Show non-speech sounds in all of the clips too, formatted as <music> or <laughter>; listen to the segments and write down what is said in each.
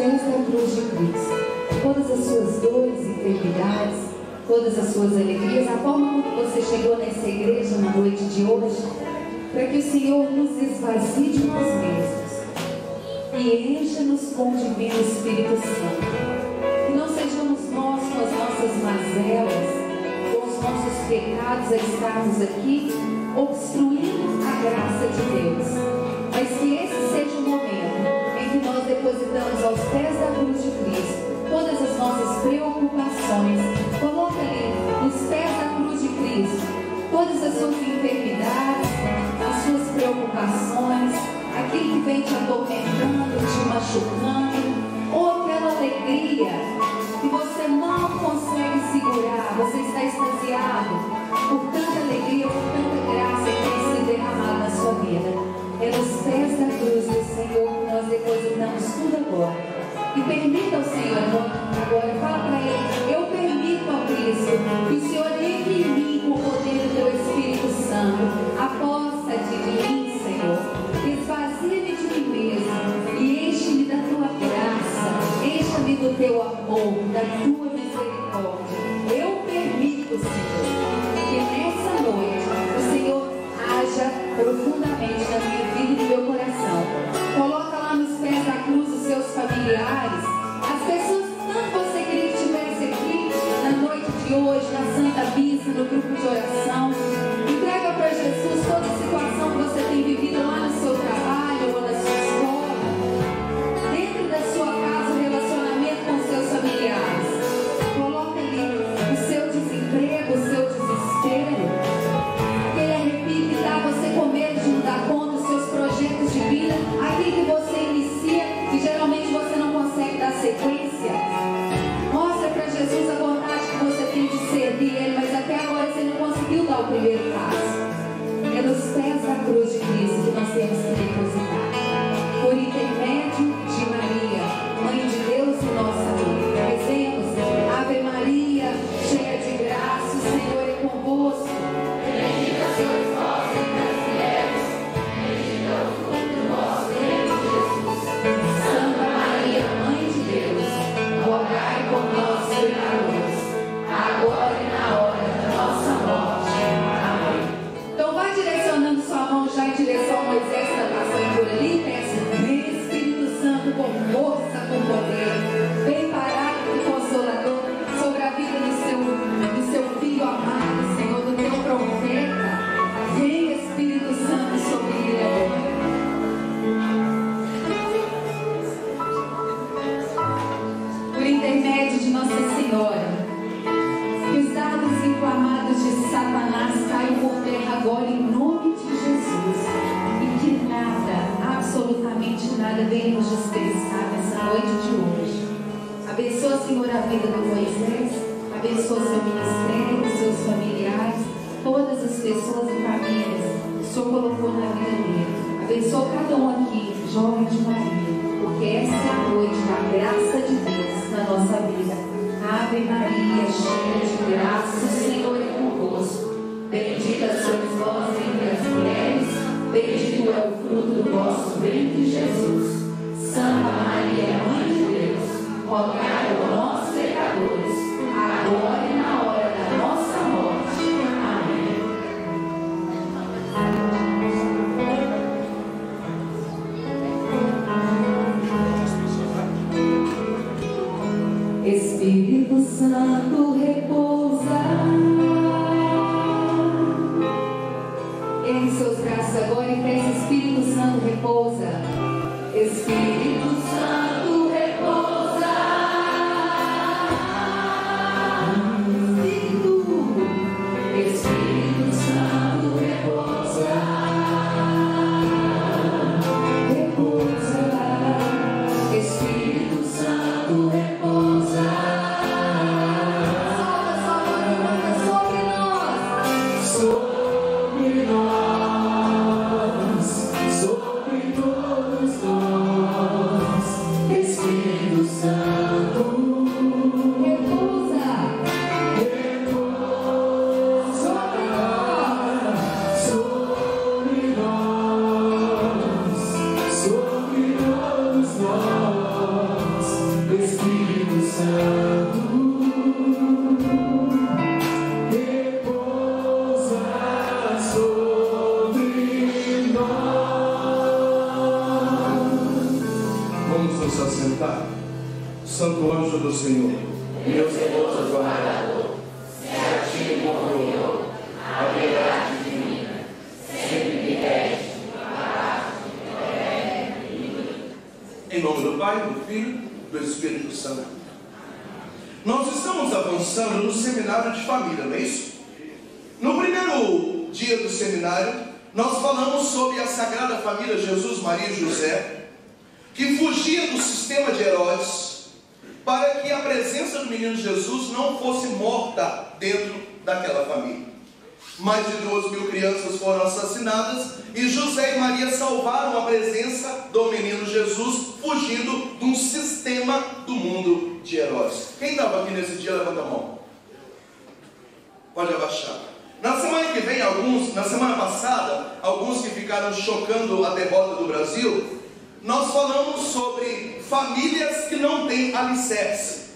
fez na cruz de Cristo. Todas as suas dores e enfermidades, todas as suas alegrias, a forma como você chegou nessa igreja na noite de hoje, para que o Senhor nos esvazie de nós mesmos e encha-nos com o divino Espírito Santo. Que não sejamos nós com as nossas mazelas, com os nossos pecados a estarmos aqui obstruindo a graça de Deus, mas que esse seja nós depositamos aos pés da cruz de Cristo todas as nossas preocupações. Coloque ali nos pés da cruz de Cristo todas as suas enfermidades, as suas preocupações, aquilo que vem te atormentando, te machucando, ou aquela alegria que você não consegue segurar, você está extasiado por tanta alegria, por tanta graça que tem sido derramada na sua vida. É nos pés da cruz do Senhor depois, então estuda agora. E permita ao Senhor, agora, fala para Ele, eu permito a Cristo que o Senhor entre em mim com o poder do Teu Espírito Santo. Mais de duas mil crianças foram assassinadas e José e Maria salvaram a presença do menino Jesus, fugindo de um sistema do mundo de Herodes. Quem estava aqui nesse dia, levanta a mão. Pode abaixar. Na semana que vem, alguns, na semana passada, alguns que ficaram chocando a derrota do Brasil, nós falamos sobre famílias que não têm alicerce.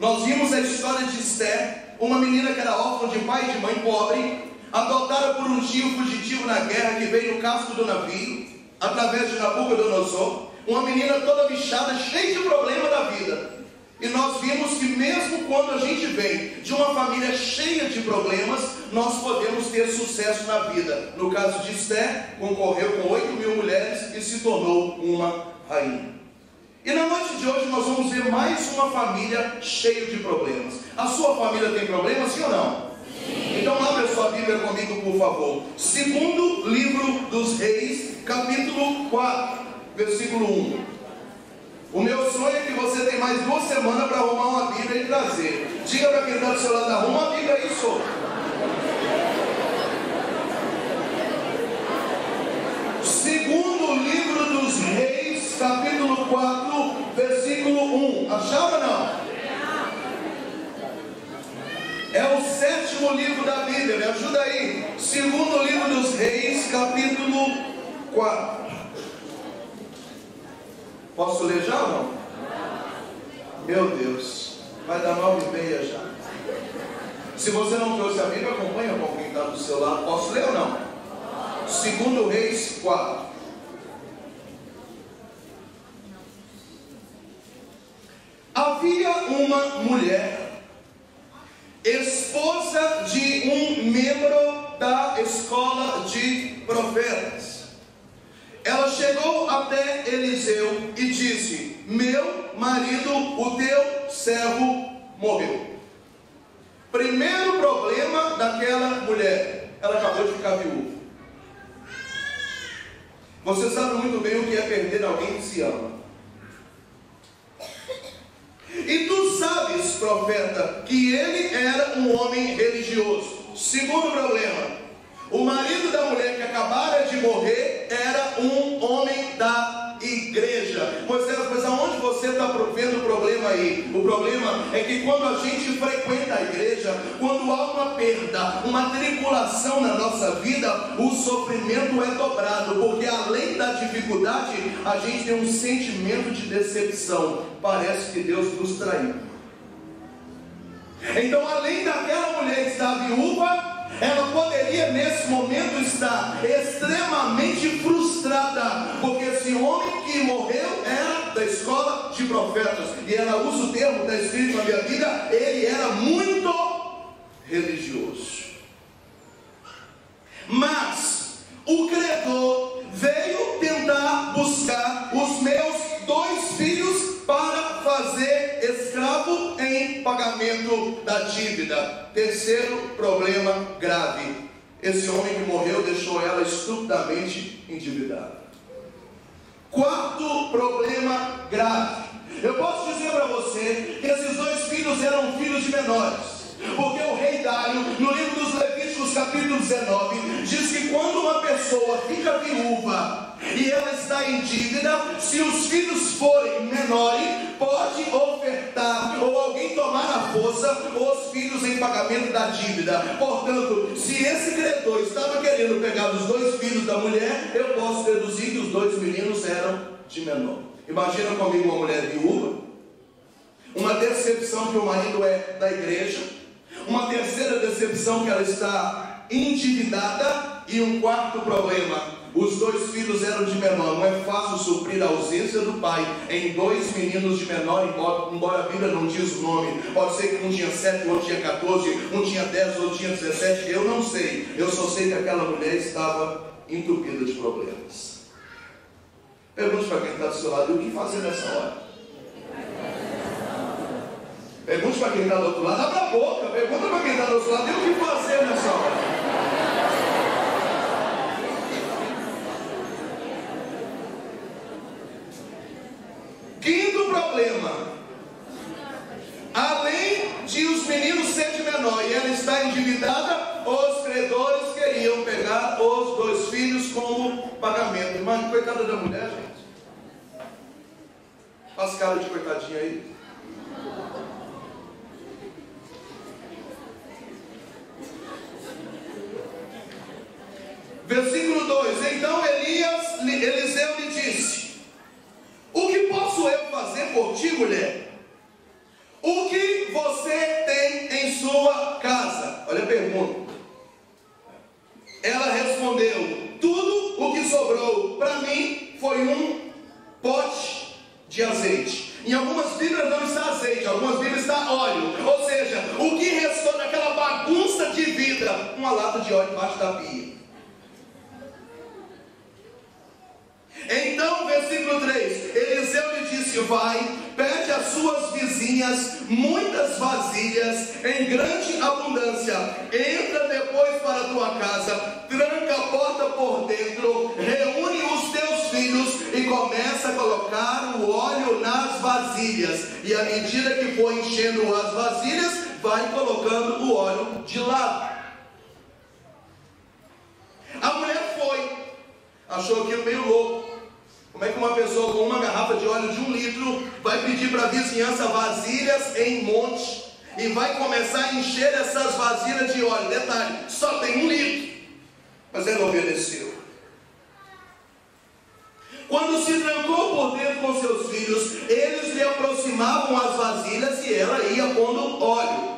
Nós vimos a história de Esther, uma menina que era órfã de pai e de mãe pobre, adotada por um tio fugitivo na guerra que veio no casco do navio, através de Nabucodonosor, uma menina toda bichada, cheia de problema da vida. E nós vimos que mesmo quando a gente vem de uma família cheia de problemas, nós podemos ter sucesso na vida. No caso de Esther, concorreu com 8 mil mulheres e se tornou uma rainha. E na noite de hoje nós vamos ver mais uma família cheia de problemas. A sua família tem problemas, sim ou não? Então abre a sua Bíblia comigo, por favor. Segundo livro dos reis, capítulo 4, versículo 1. O meu sonho é que você tenha mais duas semanas para arrumar uma Bíblia e trazer. Diga para quem está do seu lado, arruma uma Bíblia aí, só. Segundo livro dos Reis, capítulo 4, versículo 1. Achava não? É o sétimo livro da Bíblia, me ajuda aí. Segundo livro dos Reis, capítulo 4. Posso ler já ou não? Meu Deus, vai dar nove e meia já. Se você não trouxe a Bíblia, acompanha com quem está do seu lado. Posso ler ou não? Segundo Reis 4. Havia uma mulher, esposa de um membro da escola de profetas ela chegou até Eliseu e disse: Meu marido, o teu servo, morreu. Primeiro problema daquela mulher: ela acabou de ficar viúva. Você sabe muito bem o que é perder alguém que se ama. E tu sabes, profeta, que ele era um homem religioso. Segundo problema, o marido da mulher que acabara de morrer era um homem da igreja. Moisés, mas aonde você está vendo o problema aí? O problema é que quando a gente frequenta a igreja, quando há uma perda, uma tribulação na nossa vida, o sofrimento é dobrado, porque além da dificuldade, a gente tem um sentimento de decepção. Parece que Deus nos traiu. Então, além daquela mulher estar viúva, ela poderia nesse momento estar extremamente frustrada, porque esse homem que morreu era da escola de profetas, e ela usa o termo, está escrito na minha Bíblia, ele era muito religioso. Mas o credor veio tentar buscar os meus dois filhos para fazer escravo em pagamento da dívida. Terceiro problema grave. Esse homem que morreu deixou ela estupidamente endividada. Quarto problema grave. Eu posso dizer para você que esses dois filhos eram filhos de menores. Porque o rei Dário, no livro dos Levíticos, capítulo 19, diz que quando uma pessoa fica viúva e ela está em dívida, se os filhos forem menores, pode ofertar ou alguém tomar à força os filhos em pagamento da dívida. Portanto, se esse credor estava querendo pegar os dois filhos da mulher, eu posso deduzir que os dois meninos eram de menor. Imagina comigo uma mulher viúva, uma decepção que o marido é da igreja uma terceira decepção que ela está endividada. E um quarto problema, Os dois filhos eram de menor. Não é fácil suprir a ausência do pai em dois meninos de menor, embora, a Bíblia não diz o nome. Pode ser que um tinha 7, outro tinha 14, um tinha 10, outro tinha 17. Eu não sei. Eu só sei que aquela mulher estava entupida de problemas. Pergunte para quem está do seu lado: o que fazer nessa hora? Pergunte para quem está do outro lado, abra a boca, pergunta para quem está do outro lado, e o que fazer nessa hora? Quinto problema. Além de os meninos ser de menor e ela está endividada, os credores queriam pegar os dois filhos como pagamento. Mas coitada da mulher, gente. Faz cara de coitadinha aí. Versículo 2: Então Elias, Eliseu lhe disse: O que posso eu fazer por ti, mulher? O que você tem em sua casa? Olha a pergunta. Ela respondeu: Tudo o que sobrou para mim foi um pote de azeite. Em algumas Bíblias não está azeite, em algumas Bíblias está óleo. Ou seja, o que restou daquela bagunça de vida? Uma lata de óleo embaixo da pia. Então, versículo 3: Eliseu lhe disse: Vai, pede às suas vizinhas muitas vasilhas em grande abundância. Entra depois para a tua casa, tranca a porta por dentro, reúne os teus filhos e começa a colocar o óleo nas vasilhas. E à medida que for enchendo as vasilhas, vai colocando o óleo de lado. A mulher foi, achou aquilo meio louco. Que uma pessoa com uma garrafa de óleo de um litro vai pedir para a vizinhança vasilhas em monte e vai começar a encher essas vasilhas de óleo? Detalhe, só tem um litro. Mas ela obedeceu. Quando se trancou por dentro com seus filhos, eles lhe aproximavam as vasilhas e ela ia pondo óleo.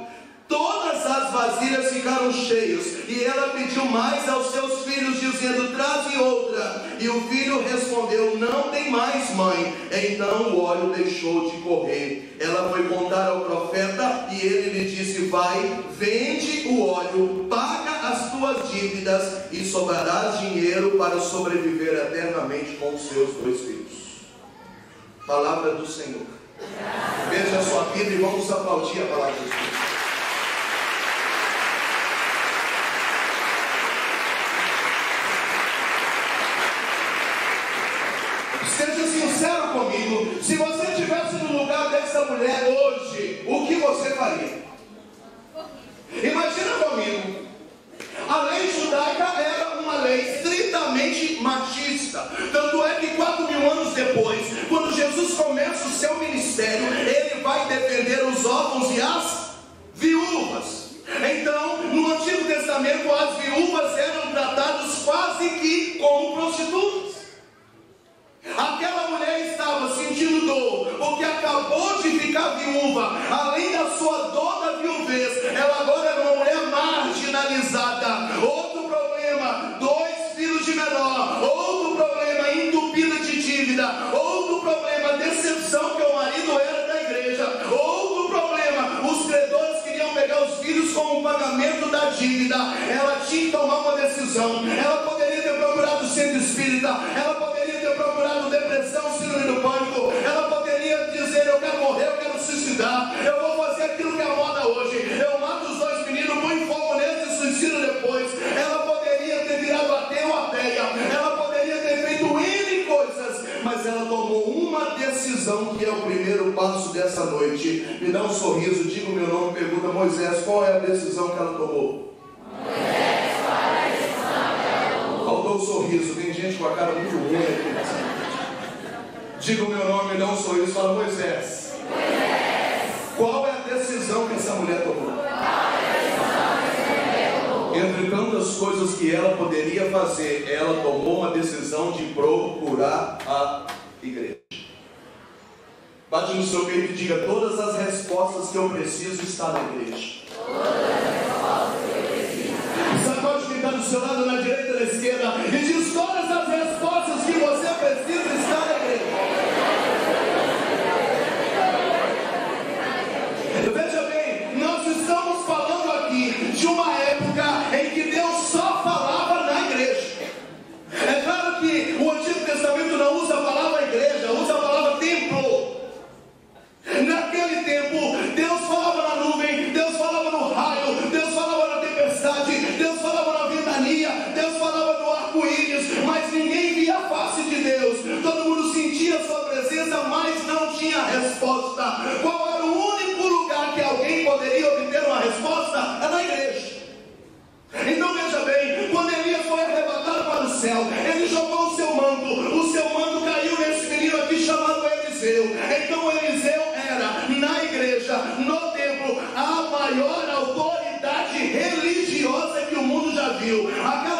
Todas as vasilhas ficaram cheias, e ela pediu mais aos seus filhos, dizendo: Traze outra. E o filho respondeu: Não tem mais, mãe. Então o óleo deixou de correr. Ela foi contar ao profeta, e ele lhe disse: Vai, vende o óleo, paga as tuas dívidas, e sobrarás dinheiro para sobreviver eternamente com os seus dois filhos. Palavra do Senhor. Veja a sua vida e vamos aplaudir a palavra do Senhor. comigo, se você estivesse no lugar dessa mulher hoje, o que você faria? Imagina comigo. A lei judaica era uma lei estritamente machista. Tanto é que quatro mil anos depois, quando Jesus começa o seu ministério, ele vai defender os órfãos e as viúvas. Então, no Antigo Testamento, as viúvas eram tratadas quase que como prostitutas. Aquela mulher estava sentindo dor, porque acabou de ficar viúva. Além da sua dor da viuvez, ela agora era uma mulher marginalizada. Outro problema, dois filhos de menor. Outro problema, entupida de dívida. Outro problema, decepção que o marido era da igreja. Outro problema, os credores queriam pegar os filhos como pagamento da dívida. Ela tinha que tomar uma decisão. Ela poderia ter procurado o centro espírita. Ela Moisés: qual é a decisão que ela tomou? Moisés, qual é a decisão que ela tomou? Faltou o sorriso, tem gente com a cara muito ruim aqui. Diga o meu nome, não sou isso. Fala Moisés. Moisés. Qual é a decisão que essa mulher tomou? Entre tantas coisas que ela poderia fazer, ela tomou uma decisão de procurar a igreja. Bate no seu peito e diga: Todas as respostas que eu preciso estão na igreja. Todas as respostas que eu preciso. Sacode quem está do seu lado, na direita jogou o seu manto, o seu manto caiu nesse menino aqui chamado Eliseu. Então Eliseu era, na igreja, no templo, a maior autoridade religiosa que o mundo já viu. Aquela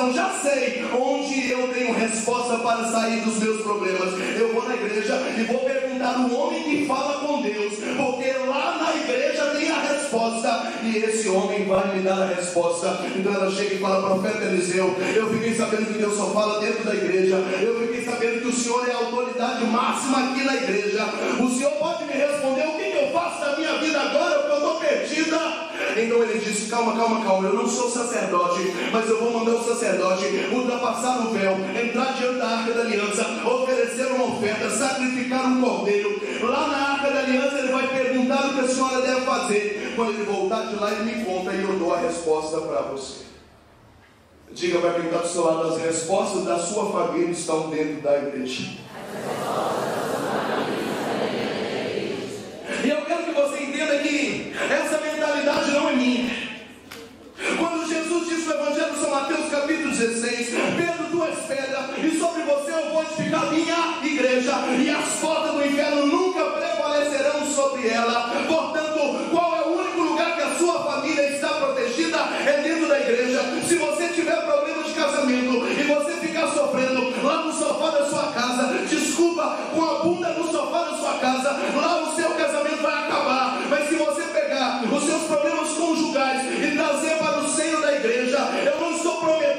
decisão, já sei onde eu tenho resposta para sair dos meus problemas. Eu vou na igreja e vou perguntar o homem que fala com Deus, porque lá na igreja tem a resposta e esse homem vai me dar a resposta. Então ela chega e fala, profeta Eliseu, eu fiquei sabendo que Deus só fala dentro da igreja, eu fiquei sabendo que o Senhor é a autoridade máxima aqui na igreja. O Senhor pode me responder o que eu faço da minha vida agora, porque eu estou perdida. Então ele disse: Calma, calma, calma, eu não sou sacerdote, mas eu vou mandar o sacerdote ultrapassar o véu, entrar diante da arca da aliança, oferecer uma oferta, sacrificar um cordeiro. Lá na arca da aliança ele vai perguntar o que a senhora deve fazer. Quando ele voltar de lá, ele me conta e eu dou a resposta para você. Diga para quem está do seu lado: as respostas da sua família estão dentro da igreja. E eu quero que você entenda que essa mentalidade não é minha. Quando Jesus disse no Evangelho de São Mateus, capítulo 16: Pedro, tu és pedra, e sobre você eu vou edificar minha igreja, e as portas do inferno nunca prevalecerão sobre ela. Portanto, qual é o único lugar que a sua família está protegida? É dentro da igreja. Se você tiver problema de casamento e você ficar sofrendo lá no sofá da sua casa, desculpa, com a bunda no sofá da sua casa, lá o seu casamento vai acabar. Mas se você pegar os seus problemas conjugais e trazer para o seio da igreja, eu não estou prometendo,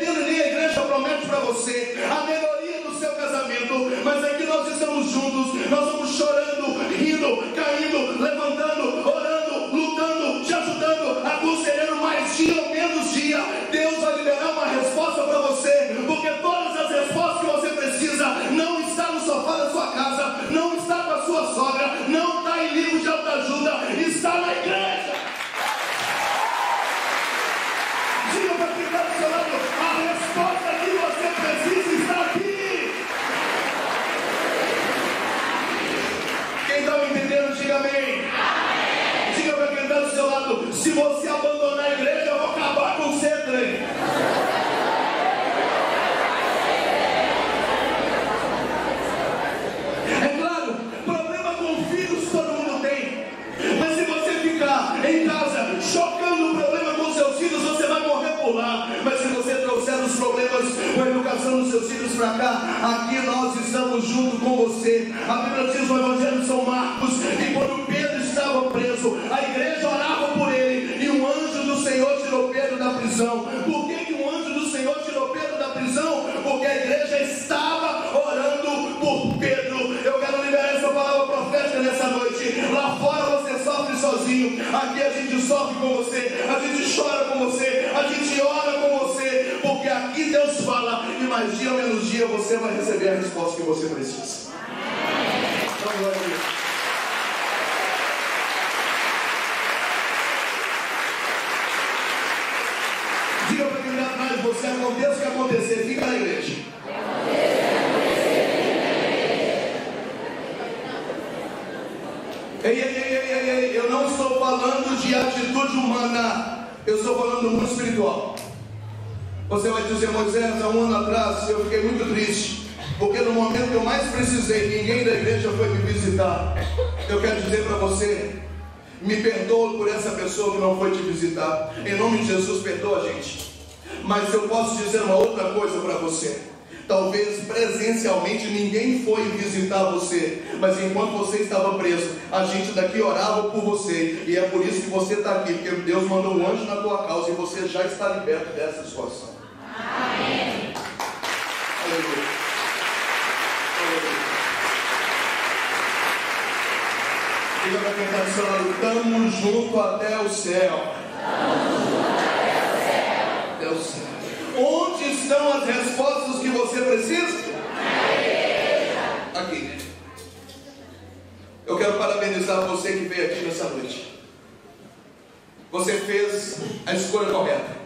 promete para você a melhoria do seu casamento, mas aqui nós estamos juntos, nós vamos chorando, rindo, caindo, levantando, orando, lutando, te ajudando, aconselhando mais dia ou menos dia. Deus vai mais dia menos dia você vai receber a resposta que você precisa. Então. Diga para quem está atrás você, aconteça o que acontecer, fica na igreja. Ei, ei, ei, ei, ei, eu não estou falando de atitude humana, eu estou falando do mundo espiritual. Você vai dizer, Moisés, há um ano atrás eu fiquei muito triste, porque no momento que eu mais precisei, ninguém da igreja foi me visitar. Eu quero dizer para você, me perdoe por essa pessoa que não foi te visitar. Em nome de Jesus, perdoa a gente. Mas eu posso dizer uma outra coisa para você. Talvez presencialmente ninguém foi visitar você, mas enquanto você estava preso, a gente daqui orava por você, e é por isso que você está aqui, porque Deus mandou um anjo na tua causa e você já está liberto dessa situação. Amém. Aleluia. Aleluia. Diga para quem está do seu lado, estamos junto até o céu. Até o céu. Onde estão as respostas que você precisa? Aqui. Eu quero parabenizar você que veio aqui nessa noite. você fez a escolha correta.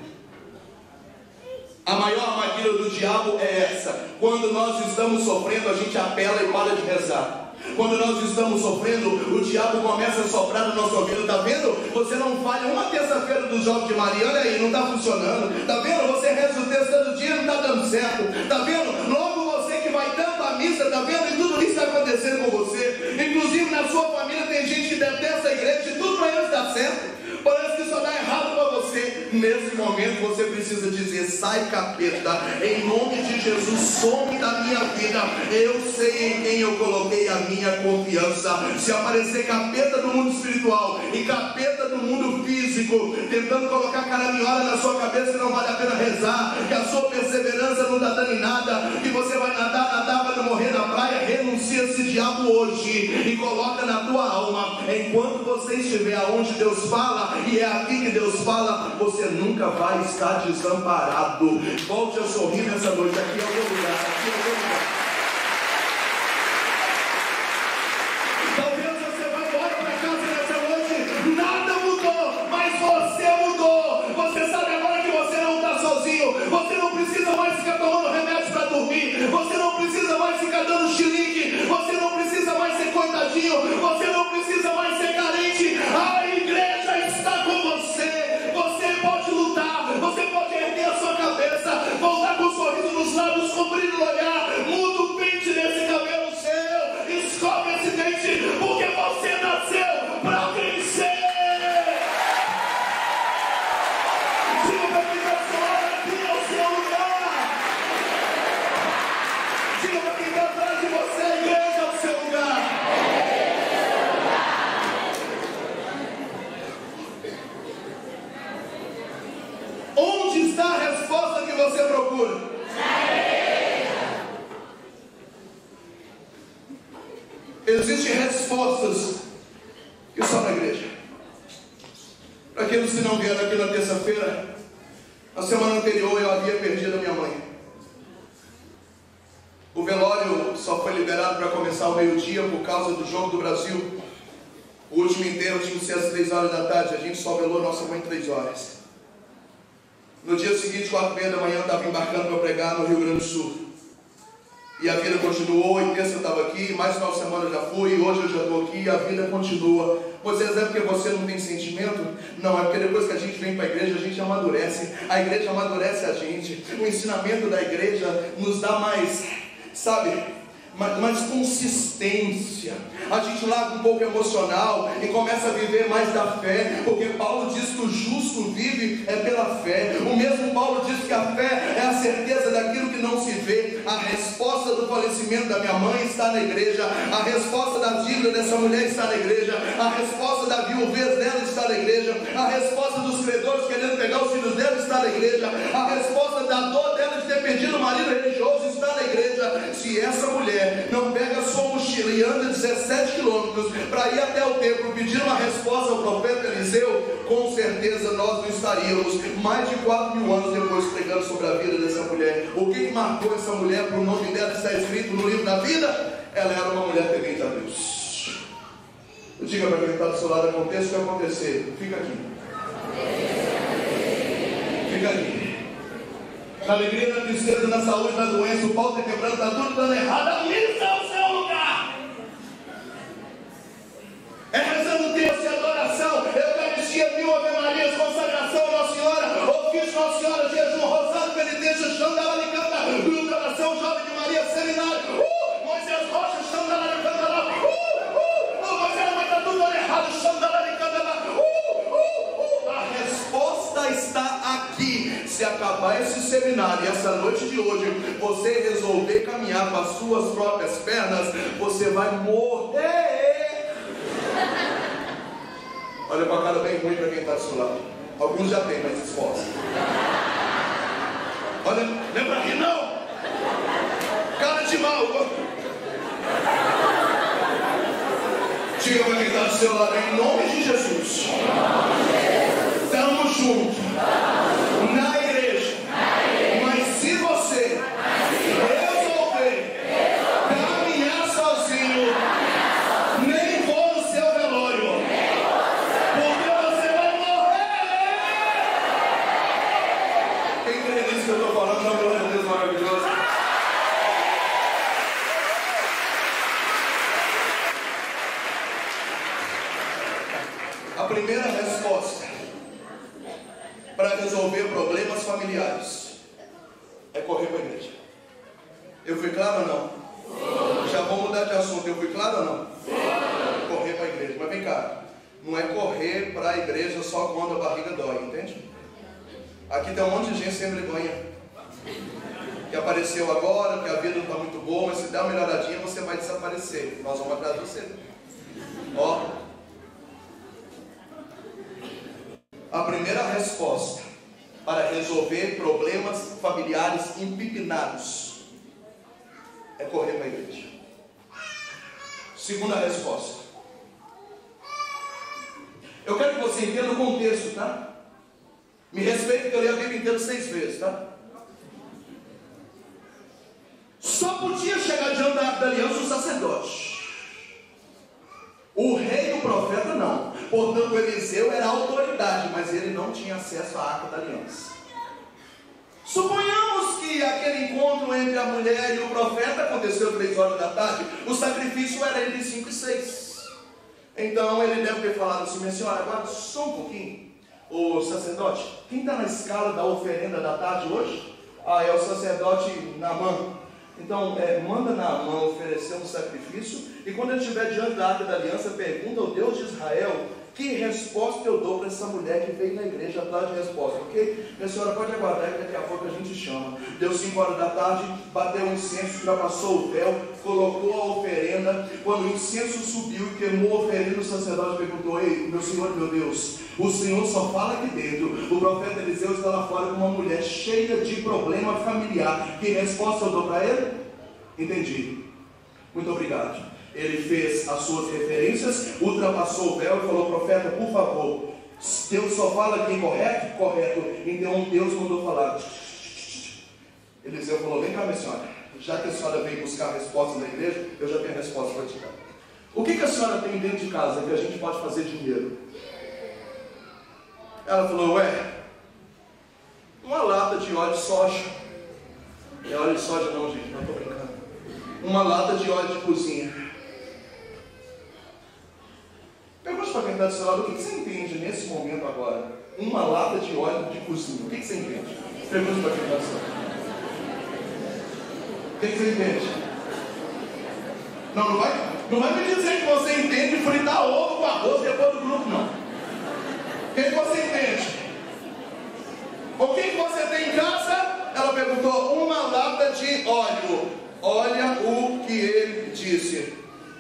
A maior armadilha do diabo é essa. Quando nós estamos sofrendo, a gente apela e para de rezar. Quando nós estamos sofrendo, o diabo começa a soprar no nosso ouvido. Está vendo? Você não falha uma terça-feira dos Jogos de Maria. Olha aí, não está funcionando. Está vendo? Você reza o texto todo dia, não está dando certo. Está vendo? Logo você que vai tanto à missa, está vendo? E tudo isso está acontecendo com você. Inclusive na sua família tem gente que detesta a igreja e tudo para eles está certo. Parece Nesse momento você precisa dizer: sai capeta, em nome de Jesus, some da minha vida. Eu sei em quem eu coloquei a minha confiança. Se aparecer capeta no mundo espiritual e capeta no mundo físico, tentando colocar caraminhola na sua cabeça não vale a pena rezar, que a sua perseverança não está dando em nada, que você vai nadar, nadar, vai morrer na praia, diabo hoje e coloca na tua alma. Enquanto você estiver aonde Deus fala, e é aqui que Deus fala, você nunca vai estar desamparado. Volte a sorrir nessa noite. Aqui é o lugar. Aqui é o lugar. Viver mais da fé, porque Paulo diz que o justo vive é pela fé. O mesmo Paulo diz que a fé é a certeza daquilo que não se vê. A resposta do falecimento da minha mãe está na igreja, a resposta da dívida dessa mulher está na igreja, a resposta da viuvez dela está na igreja, a resposta dos credores querendo pegar os filhos dela está na igreja, a resposta da dor dela de ter perdido o marido religioso está na igreja. Se essa mulher não pega a sua mochila e anda 17 quilômetros para ir até o templo pedir uma resposta ao profeta Eliseu, com certeza nós não estaríamos mais de 4 mil anos depois pregando sobre a vida dessa mulher. O que marcou essa mulher para o nome dela está escrito no livro da vida? Ela era uma mulher temente a Deus. Diga para quem está do seu lado, aconteça o que acontecer, fica aqui. Fica aqui. Na alegria, na tristeza, na saúde, na doença, o pau está quebrando, está tudo dando errado. A missa é o seu lugar. É rezando Deus e adoração, Eucaristia, mil Ave Marias, consagração a Nossa Senhora, ofício Nossa Senhora, jejum, rosário, penitência, xandalaricanda, oração, jovem de Maria, seminário, uh, Moisés Rocha, xandalaricanda lá, uh, uh, uh, Moisés, está tudo errado, xandalaricanda lá, uh, uh, uh, a resposta está aqui. Se acabar esse seminário, essa noite de hoje, você resolver caminhar com as suas próprias pernas, você vai morrer. Olha com a cara bem ruim para quem está do seu lado. Alguns já têm, mas esforça. Olha, para rir não. Cara de mal. Diga para quem está do seu lado, em nome de Jesus. Estamos juntos. Na igreja. Mas se você resolver caminhar sozinho, nem vou no seu velório. Porque você vai morrer Eu fui claro ou não? Já vou mudar de assunto. Eu fui claro ou não? Correr para a igreja. Mas vem cá. Não é correr para a igreja só quando a barriga dói, entende? Aqui tem um monte de gente sem vergonha. Que apareceu agora, que a vida não está muito boa, mas se der uma melhoradinha você vai desaparecer. Nós vamos atrás de você. Ó. A primeira resposta para resolver problemas familiares empipinados é correr para a igreja. Segunda resposta. Eu quero que você entenda o contexto, tá? Me respeite que eu leio a Bíblia inteira seis vezes, tá? Só podia chegar diante da, da aliança o sacerdote. O rei do profeta não. Portanto, Eliseu era autoridade, mas ele não tinha acesso à arca da aliança. Suponhamos que aquele encontro entre a mulher e o profeta aconteceu três horas da tarde. O sacrifício era entre cinco e seis. Então ele deve ter falado assim, minha senhora, agora só um pouquinho. O sacerdote, quem está na escala da oferenda da tarde hoje? Ah, é o sacerdote Namã. Então, é, manda Namã oferecer um sacrifício, e quando ele estiver diante da arca da aliança, pergunta ao Deus de Israel que resposta eu dou para essa mulher que veio na igreja atrás de resposta? Ok? Minha senhora, pode aguardar que daqui a pouco a gente chama. Deu 5 horas da tarde, bateu o incenso, passou o véu, colocou a oferenda. Quando o incenso subiu e queimou a oferenda, o sacerdote perguntou: Ei, meu senhor, meu Deus, o senhor só fala aqui dentro. O profeta Eliseu está lá fora com uma mulher cheia de problema familiar. Que resposta eu dou para ele? Entendi. Muito obrigado ele fez as suas referências, ultrapassou o véu e falou: profeta, por favor, Deus só fala aqui correto? Correto. Então Deus mandou falar. Eliseu falou: vem cá, minha senhora, já que a senhora veio buscar a resposta da igreja, eu já tenho a resposta para te dar. O que, que a senhora tem dentro de casa que a gente pode fazer dinheiro? Ela falou: ué, uma lata de óleo de soja. É óleo de soja, não, gente, não estou brincando. Uma lata de óleo de cozinha. Pergunte para quem está do seu lado, o que você entende nesse momento agora? Uma lata de óleo de cozinha, o que você entende? Pergunte para quem está do seu lado. O que você entende? Não, não vai, não vai me dizer que você entende fritar ovo com arroz depois do grupo, não. O que você entende? O que você tem em casa? Ela perguntou, uma lata de óleo. Olha o que ele disse.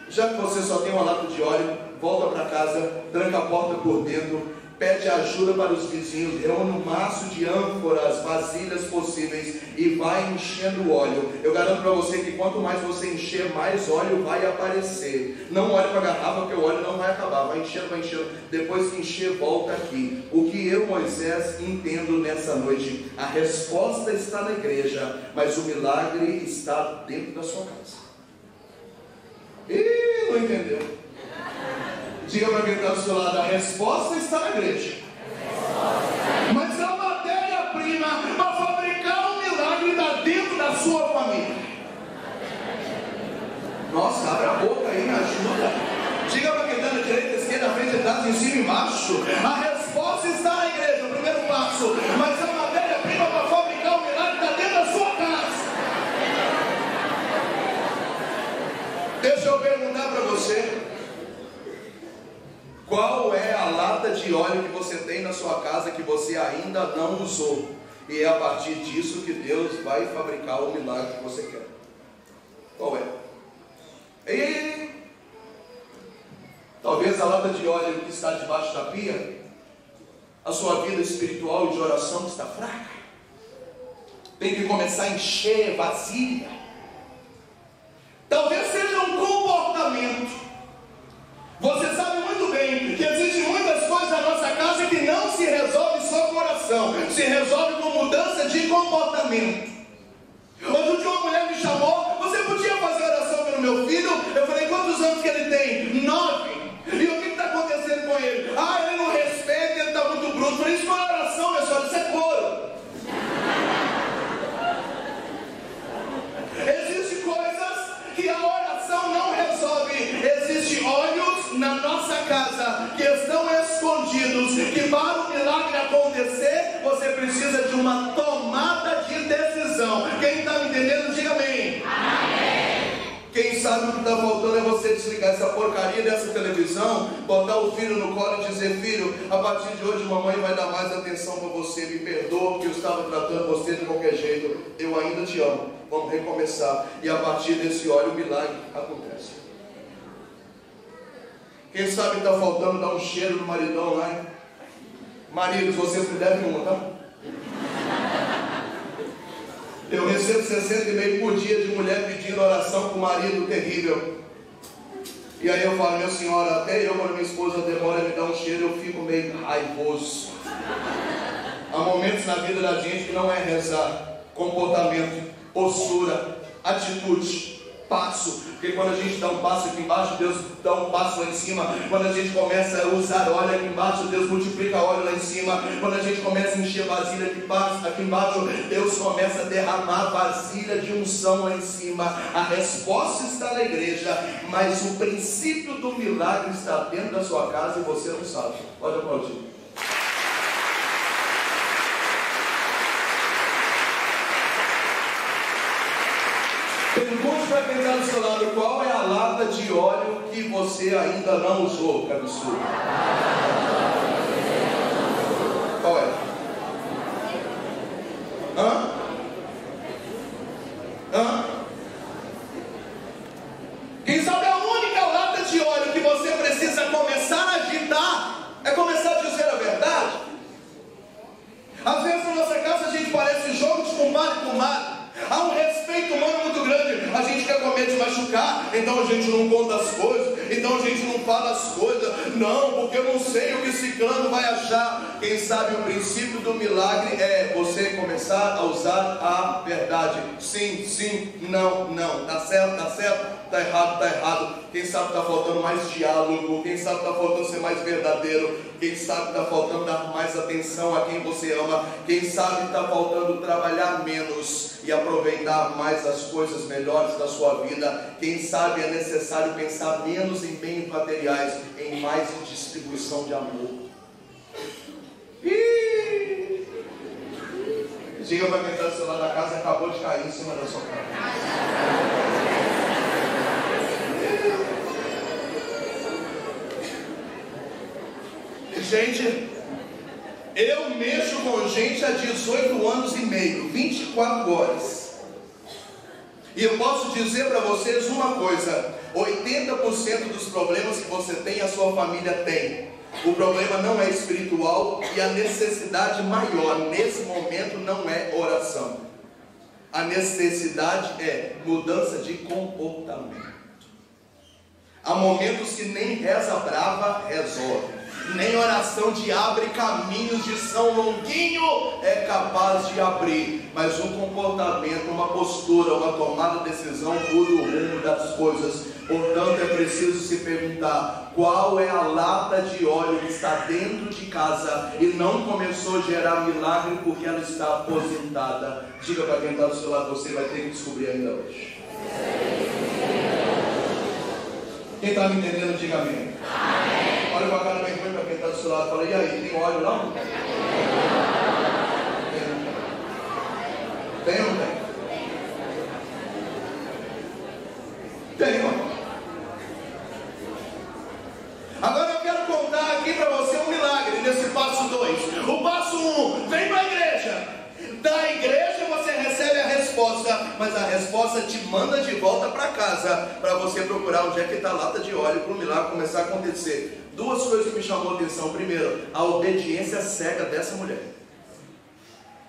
Já que você só tem uma lata de óleo, volta para casa, tranca a porta por dentro, pede ajuda para os vizinhos, reúne um maço de ânforas, vasilhas possíveis e vai enchendo o óleo. Eu garanto para você que quanto mais você encher, mais óleo vai aparecer. Não olhe para a garrafa, porque o óleo não vai acabar. Vai enchendo, vai enchendo. Depois que encher, volta aqui. O que eu, Moisés, entendo nessa noite, a resposta está na igreja, mas o milagre está dentro da sua casa. Ih, não entendeu? Diga para quem está do seu lado, a resposta está na igreja. Mas a matéria-prima para fabricar um milagre está dentro da sua família. Nossa, abre a boca aí, me ajuda. Diga para quem está na direita, esquerda, frente, atrás, em cima e embaixo. A resposta está na igreja, o primeiro passo. Mas a matéria-prima para fabricar um milagre está dentro da sua casa. Deixa eu perguntar para você. Qual é a lata de óleo que você tem na sua casa que você ainda não usou? E é a partir disso que Deus vai fabricar o milagre que você quer. Qual é? E talvez a lata de óleo que está debaixo da pia, a sua vida espiritual e de oração está fraca. Tem que começar a encher vazia. Talvez seja um comportamento. Você sabe que existem muitas coisas na nossa casa que não se resolve só com oração, se resolve com mudança de comportamento. Outro dia uma mulher me chamou, você podia fazer oração pelo meu filho? Eu falei, quantos anos que ele tem? Nove. E o que está acontecendo com ele? Ah, ele não respeita, ele está muito bruto. Por isso não é oração, minha senhora, isso é couro. <laughs> Existem coisas que a oração não resolve. Existem olhos na nossa casa que estão escondidos, que para o milagre acontecer, você precisa de uma tomada de decisão. Quem está me entendendo, diga amém. Quem sabe o que está faltando é você desligar essa porcaria dessa televisão, botar o filho no colo e dizer: Filho, a partir de hoje, mamãe vai dar mais atenção para você. Me perdoa porque eu estava tratando você de qualquer jeito. Eu ainda te amo. Vamos recomeçar. E a partir desse óleo, o milagre acontece. Quem sabe está faltando dar um cheiro no maridão lá? Maridos, vocês me devem uma, tá? Eu recebo 60 e-mails por dia de mulher pedindo oração com o marido terrível. E aí eu falo, minha senhora, até eu, quando minha esposa demora me dar um cheiro, eu fico meio raivoso. Há momentos na vida da gente que não é rezar, comportamento, postura, atitude passo, porque quando a gente dá um passo aqui embaixo, Deus dá um passo lá em cima. Quando a gente começa a usar óleo aqui embaixo, Deus multiplica óleo lá em cima. Quando a gente começa a encher vasilha aqui embaixo, aqui embaixo Deus começa a derramar vasilha de unção lá em cima. A resposta está na igreja, mas o princípio do milagre está dentro da sua casa e você não sabe. Pode aplaudir. Quem está do seu lado qual é a lata de óleo que você ainda não usou, que absurdo. Qual é? Hã? Hã? Quem sabe a única lata de óleo que você precisa começar a agitar é começar a dizer a verdade. Às vezes na nossa casa a gente parece jogo de combate com comadre. Há um respeito humano muito grande. A gente quer com medo de machucar, então a gente não conta as coisas, então a gente não fala as coisas. Não, porque eu não sei o que esse clã vai achar. Quem sabe o princípio do milagre é você começar a usar a verdade. Sim, sim, não, não. Tá certo, tá certo? Tá errado, tá errado. Quem sabe está faltando mais diálogo, quem sabe está faltando ser mais verdadeiro, quem sabe está faltando dar mais atenção a quem você ama, quem sabe está faltando trabalhar menos e aproveitar mais as coisas melhores da sua vida. Quem sabe é necessário pensar menos em bens materiais, em mais em distribuição de amor. Diga para quem está do lado da casa, acabou de cair em cima da sua cara. Gente, eu mexo com gente há 18 anos e meio, 24 horas. E eu posso dizer para vocês uma coisa: 80% dos problemas que você tem, a sua família tem. O problema não é espiritual e a necessidade maior nesse momento não é oração. A necessidade é mudança de comportamento. Há momentos que nem reza brava resolve nem oração de abre caminhos de São Longuinho é capaz de abrir, mas um comportamento, uma postura, uma tomada de decisão muda o rumo das coisas. Portanto, é preciso se perguntar qual é a lata de óleo que está dentro de casa e não começou a gerar milagre porque ela está aposentada. Diga para quem está do seu lado, você vai ter que descobrir ainda hoje. Quem está me entendendo, diga amém. Olha para a cara bem para quem está do seu lado fala, e aí, tem óleo lá? Tem, ou não tem? Tem, irmão. Agora eu quero contar aqui para você um milagre nesse passo 2. O passo 1, um, vem para a igreja. Da igreja mas a resposta te manda de volta para casa para você procurar onde é que está a lata de óleo para o milagre começar a acontecer. Duas coisas que me chamou a atenção. Primeiro, a obediência cega dessa mulher.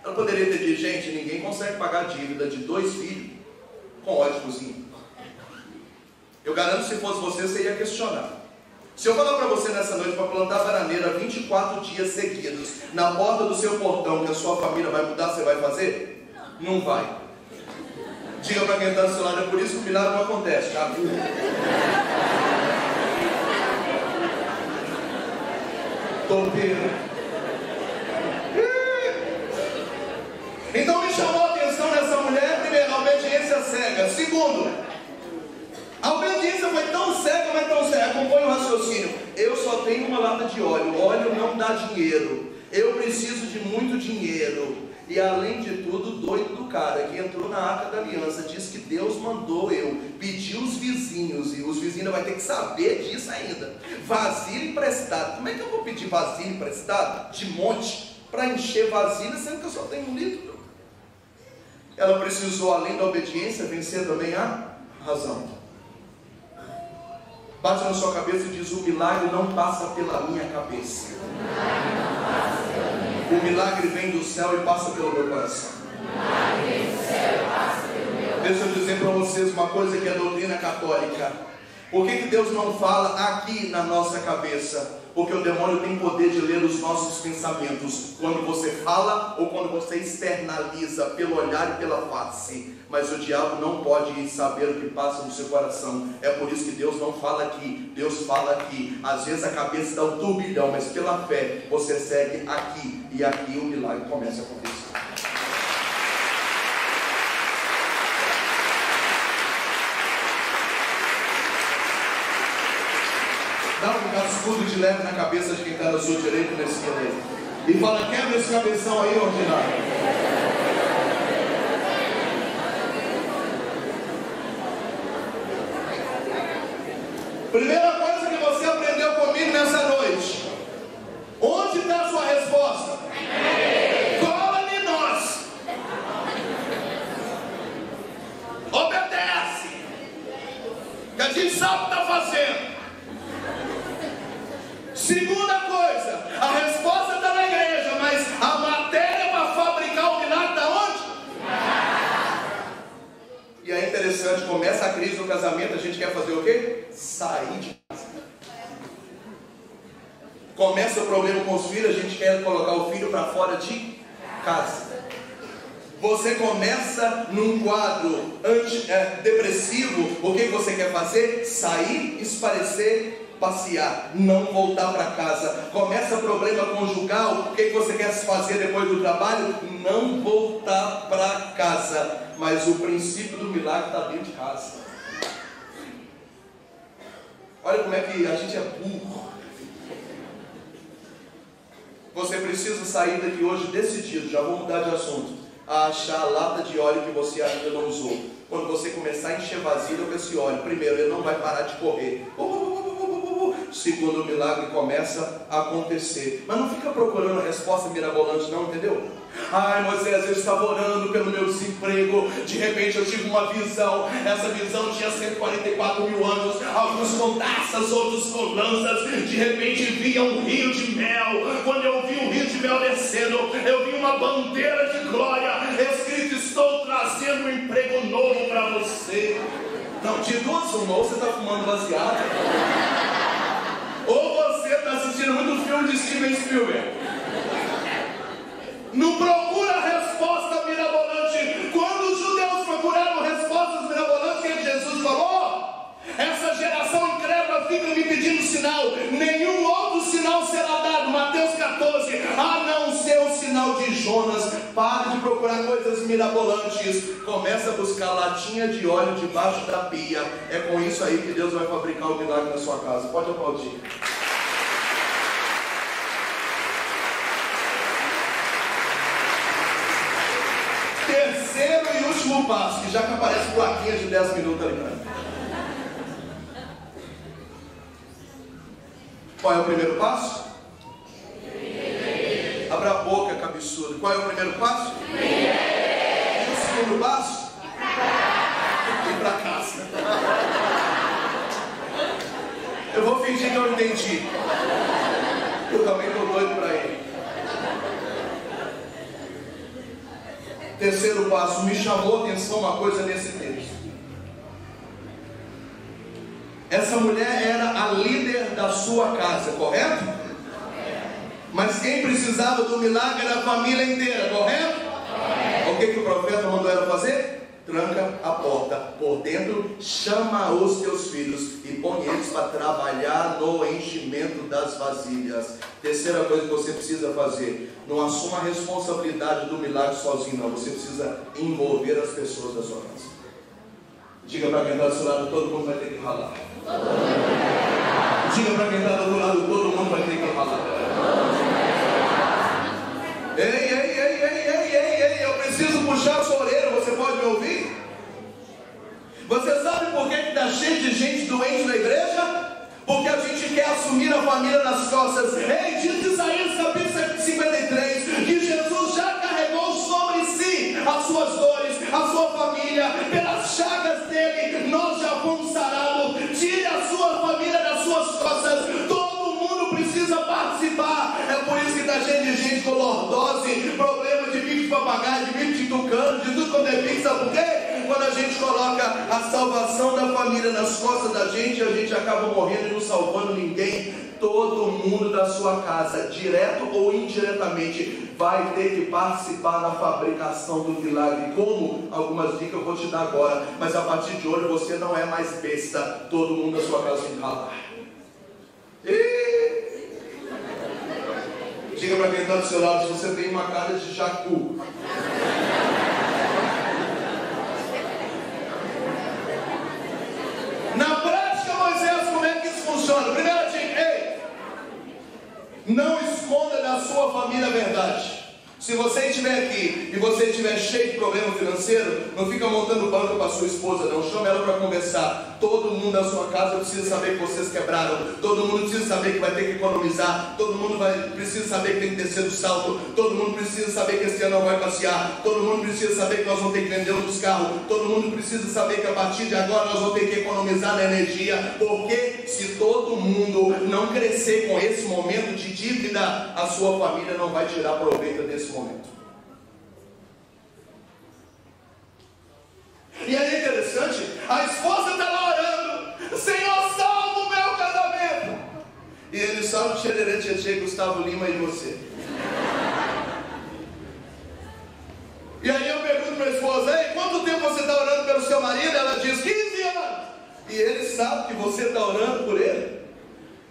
Ela poderia ter dito, gente, ninguém consegue pagar a dívida de dois filhos com óleo de cozinha. Eu garanto se fosse você, você ia questionar. Se eu falar para você nessa noite para plantar bananeira 24 dias seguidos na porta do seu portão que a sua família vai mudar, você vai fazer? Não vai. Diga para quem está do seu lado, é por isso que o milagre não acontece, tá? Topeira. Então me chamou a atenção nessa mulher, primeiro, a obediência cega. Segundo, a obediência foi tão cega, mas tão cega. Acompanhe o raciocínio. Eu só tenho uma lata de óleo. Óleo não dá dinheiro. Eu preciso de muito dinheiro. E além de tudo, doido do cara que entrou na arca da aliança, disse que Deus mandou eu pedir os vizinhos, e os vizinhos vai ter que saber disso ainda. Vasilha emprestada. Como é que eu vou pedir vasilha emprestada? De monte, para encher vasilha, sendo que eu só tenho um litro. Ela precisou, além da obediência, vencer também a razão. Bate na sua cabeça e diz: O milagre não passa pela minha cabeça. O milagre vem do céu e passa pelo meu coração. Deixa eu dizer para vocês uma coisa que é doutrina católica. Por que, que Deus não fala aqui na nossa cabeça? Porque o demônio tem poder de ler os nossos pensamentos quando você fala ou quando você externaliza pelo olhar e pela face. Mas o diabo não pode saber o que passa no seu coração. É por isso que Deus não fala aqui, Deus fala aqui. Às vezes a cabeça dá um turbilhão, mas pela fé você segue aqui e aqui o milagre começa a acontecer. Dá um cascudo de leve na cabeça de quem está na sua direita e esquerda aí. E fala, quebra esse cabeção aí, ordinário. Primeira coisa que você aprendeu comigo nessa noite. Onde está a sua resposta? Cola em nós. Obedece. Que a gente sabe o que está fazendo. Segunda coisa, a resposta está na igreja, mas a matéria para fabricar o milagre está onde? E é começa a crise no casamento, a gente quer fazer o quê? Sair de casa. Começa o problema com os filhos, a gente quer colocar o filho para fora de casa. Você começa num quadro anti, é, depressivo, o que você quer fazer? Sair, esparecer, passear, não voltar para casa. Começa problema conjugal, o que você quer fazer depois do trabalho? Não voltar para casa. Mas o princípio do milagre está dentro de casa. Olha como é que a gente é burro. Você precisa sair daqui hoje decidido, já vou mudar de assunto, a achar a lata de óleo que você ainda não usou. Quando você começar a encher vasilha com esse óleo, primeiro, ele não vai parar de correr. Segundo, o milagre começa a acontecer. Mas não fica procurando resposta mirabolante, não, entendeu? Ai, Moisés, eu estava orando pelo meu desemprego. De repente eu tive uma visão. Essa visão tinha 144 mil anos. Alguns com taças, outros com lanças. De repente via um rio de mel. Quando eu vi um rio de mel descendo, eu vi uma bandeira de glória escrito: Estou trazendo um emprego novo para você. Não, de duas uma, ou você está fumando baseado, ou você está assistindo muito filme de Steven Spielberg. Não procura resposta mirabolante. Quando os judeus procuraram respostas mirabolantes, o que Jesus falou? Essa geração incrédula fica me pedindo sinal. Nenhum outro sinal será dado. Mateus 14. A não ser o sinal de Jonas. Pare de procurar coisas mirabolantes. Começa a buscar latinha de óleo debaixo da pia. É com isso aí que Deus vai fabricar o milagre na sua casa. Pode aplaudir. Terceiro e último passo, que já que aparece plaquinha de 10 minutos ali. Né? Qual é o primeiro passo? Abra a boca, cabeçudo. Qual é o primeiro passo? E o segundo passo? Ir para casa. Eu vou fingir que eu entendi. Eu também estou doido para ir. Terceiro passo, me chamou a atenção uma coisa nesse texto. Essa mulher era a líder da sua casa, correto? Mas quem precisava do milagre era a família inteira, correto? O que, que o profeta mandou ela fazer? tranca a porta por dentro, chama os teus filhos e põe eles para trabalhar no enchimento das vasilhas. Terceira coisa que você precisa fazer: não assuma a responsabilidade do milagre sozinho, não. Você precisa envolver as pessoas da sua casa. Diga para quem está do seu lado: todo mundo vai ter que ralar. Diga para quem está do outro lado: todo mundo vai ter que ralar. Ei, ei, ei, ei, ei, ei, ei, eu preciso puxar a sua orelha ouvir? Você sabe por que está cheio de gente doente na igreja? Porque a gente quer assumir a família nas costas. Ei, diz Isaías capítulo 53 que Jesus já carregou sobre si as suas dores, a sua família, pelas chagas dele, nós já fomos sarados. Tire a sua família das suas costas. Todo mundo precisa participar. É por isso que está cheio de gente com lordose, papagaio, de bicho de tucano, de tudo quanto é bicho, sabe por quê? quando a gente coloca a salvação da família nas costas da gente, a gente acaba morrendo e não salvando ninguém. Todo mundo da sua casa, direto ou indiretamente, vai ter que participar da fabricação do milagre. Como? Algumas dicas eu vou te dar agora. Mas a partir de hoje você não é mais besta. Todo mundo da sua casa tem que. Diga para quem está do seu lado se você tem uma cara de jacu. Na prática, Moisés, como é que isso funciona? Primeiro, ei, não esconda da sua família a verdade. Se você estiver aqui e você estiver cheio de problema financeiro, não fica montando banco para sua esposa, não. Chama ela para conversar. Todo mundo da sua casa precisa saber que vocês quebraram. Todo mundo precisa saber que vai ter que economizar. Todo mundo vai, precisa saber que tem que descer do salto. Todo mundo precisa saber que esse ano não vai passear. Todo mundo precisa saber que nós vamos ter que vender um dos carros. Todo mundo precisa saber que a partir de agora nós vamos ter que economizar na energia. Porque se todo mundo não crescer com esse momento de dívida, a sua família não vai tirar proveito desse momento momento. E aí é interessante, a esposa está lá orando, Senhor, salva o meu casamento. E ele salva o Xererê Tietê, Gustavo Lima e você. E aí eu pergunto para a esposa, Ei, quanto tempo você está orando pelo seu marido? Ela diz, 15 anos. E ele sabe que você está orando por ele?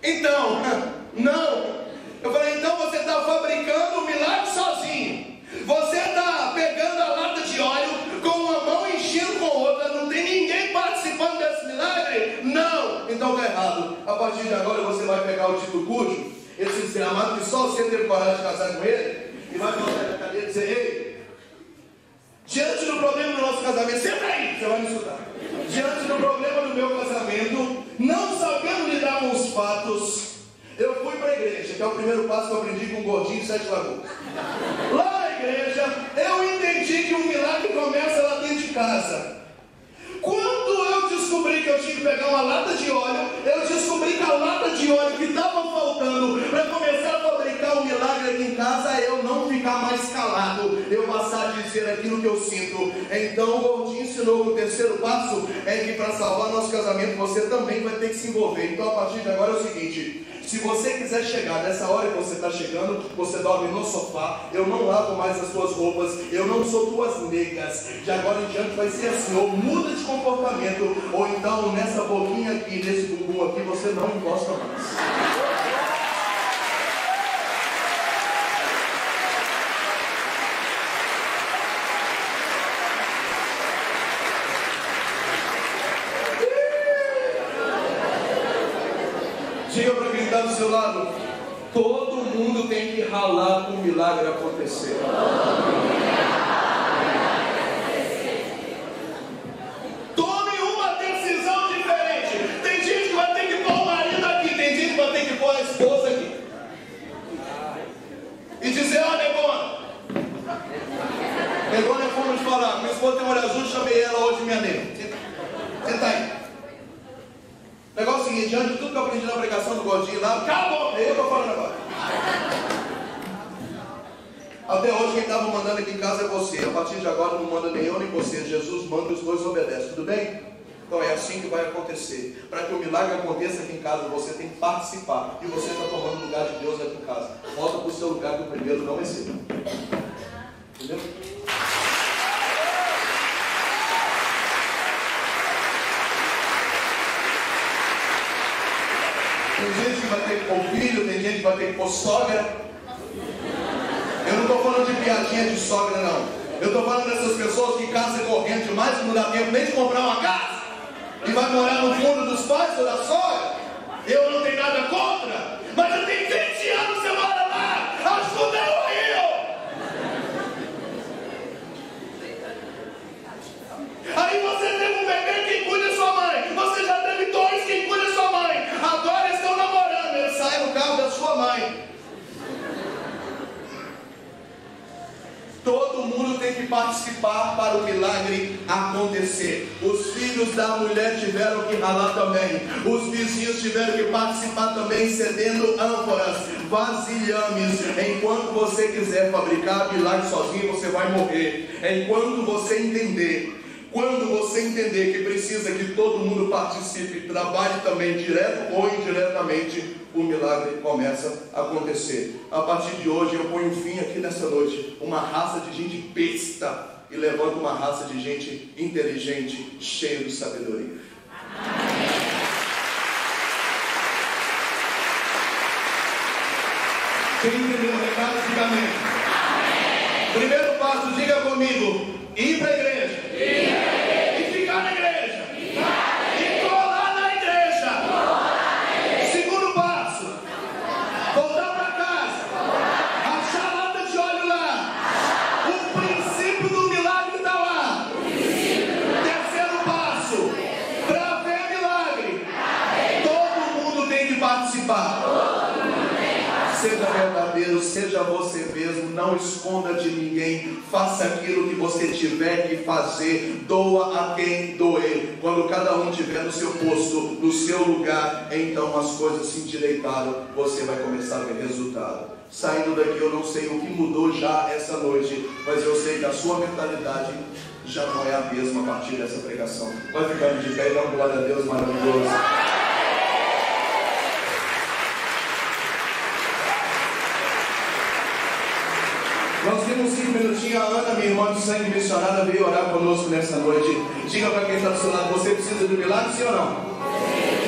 Então, <laughs> não, eu falei, então você está fabricando o milagre sozinho. Você está pegando a lata de óleo com uma mão enchendo com outra, não tem ninguém participando desse milagre? Não! Então está errado. A partir de agora você vai pegar o Tito Cujo, esse desgramado que só você teve coragem de casar com ele, e vai colocar na cadeira e dizer, ei, diante do problema do nosso casamento, sempre aí, você vai me escutar. Diante do problema do meu casamento, não sabendo lidar com os fatos, eu fui para a igreja, que é o primeiro passo que eu aprendi com o gordinho de Sete Lagoas. Lá na igreja, eu entendi que o milagre começa lá dentro de casa. Quando eu descobri que eu tinha que pegar uma lata de óleo, eu descobri que a lata de óleo que estava faltando para começar a fabricar o milagre aqui em casa é eu não ficar mais calado, eu passar a dizer aquilo que eu sinto. Então o gordinho ensinou o terceiro passo é que para salvar nosso casamento você também vai ter que se envolver. Então a partir de agora é o seguinte: se você quiser chegar nessa hora que você está chegando, você dorme no sofá, eu não lavo mais as suas roupas, eu não sou tuas negas. De agora em diante vai ser assim, ou muda de comportamento, ou então nessa boquinha aqui, nesse bumbum aqui, você não encosta mais. está do seu lado, todo mundo tem que ralar para o milagre acontecer. Tome uma decisão diferente. Tem gente que vai ter que pôr o marido aqui, tem gente que vai ter que pôr a esposa aqui. E dizer, ó, oh, Negona. Negona é como de falar, minha esposa tem um olho azul, chamei ela hoje minha nega. Senta aí. O negócio é o seguinte, diante de tudo que eu aprendi na pregação do Godinho lá, acabou! É eu estou falando agora. Até hoje quem estava mandando aqui em casa é você. A partir de agora não manda nem eu nem você. Jesus manda e os dois obedecem. Tudo bem? Então é assim que vai acontecer. Para que o milagre você tem que participar. E você está tomando o lugar de Deus aqui em casa. Volta para o seu lugar que o primeiro não é seu. Entendeu? Tem gente que vai ter que pôr filho, tem gente que vai ter que pôr sogra. Eu não estou falando de piadinha de sogra, não. Eu estou falando dessas pessoas que casam correndo demais, que não dá tempo nem de comprar uma casa. E vai morar no fundo dos pais ou da sogra. Eu não tenho nada contra. Mas eu tenho 20 anos você mora lá. Ajuda eu aí. Aí você teve um bebê que cuida da sua mãe. Você já teve dois que cuidam tem participar para o milagre acontecer. Os filhos da mulher tiveram que ralar também. Os vizinhos tiveram que participar também, cedendo ânforas, vasilhames. Enquanto você quiser fabricar milagre sozinho, você vai morrer. Enquanto você entender quando você entender que precisa que todo mundo participe, trabalhe também, direto ou indiretamente, o milagre começa a acontecer. A partir de hoje, eu ponho fim aqui nessa noite, uma raça de gente besta e levanto uma raça de gente inteligente, cheia de sabedoria. Quem entendeu o recado, diga amém. Primeiro passo, diga comigo: ir para a igreja. E ficar na igreja. E colar na igreja. Segundo passo, voltar para casa. Achar a lata de óleo lá. O princípio do milagre está lá. Terceiro passo, para ver milagre. Todo mundo tem que participar. Seja verdadeiro, seja você mesmo, não esconda de ninguém, faça aquilo que você tiver que fazer, doa a quem doer. Quando cada um tiver no seu posto, no seu lugar, então as coisas se endireitaram, você vai começar a ver resultado. Saindo daqui, eu não sei o que mudou já essa noite, mas eu sei que a sua mentalidade já não é a mesma a partir dessa pregação. Vai ficando de pé e dá glória a Deus maravilhoso. Nós temos cinco minutinhos. A Ana, minha irmã de sangue missionária, veio orar conosco nessa noite. Diga para quem está do seu lado: você precisa um milagre, sim ou não? Vai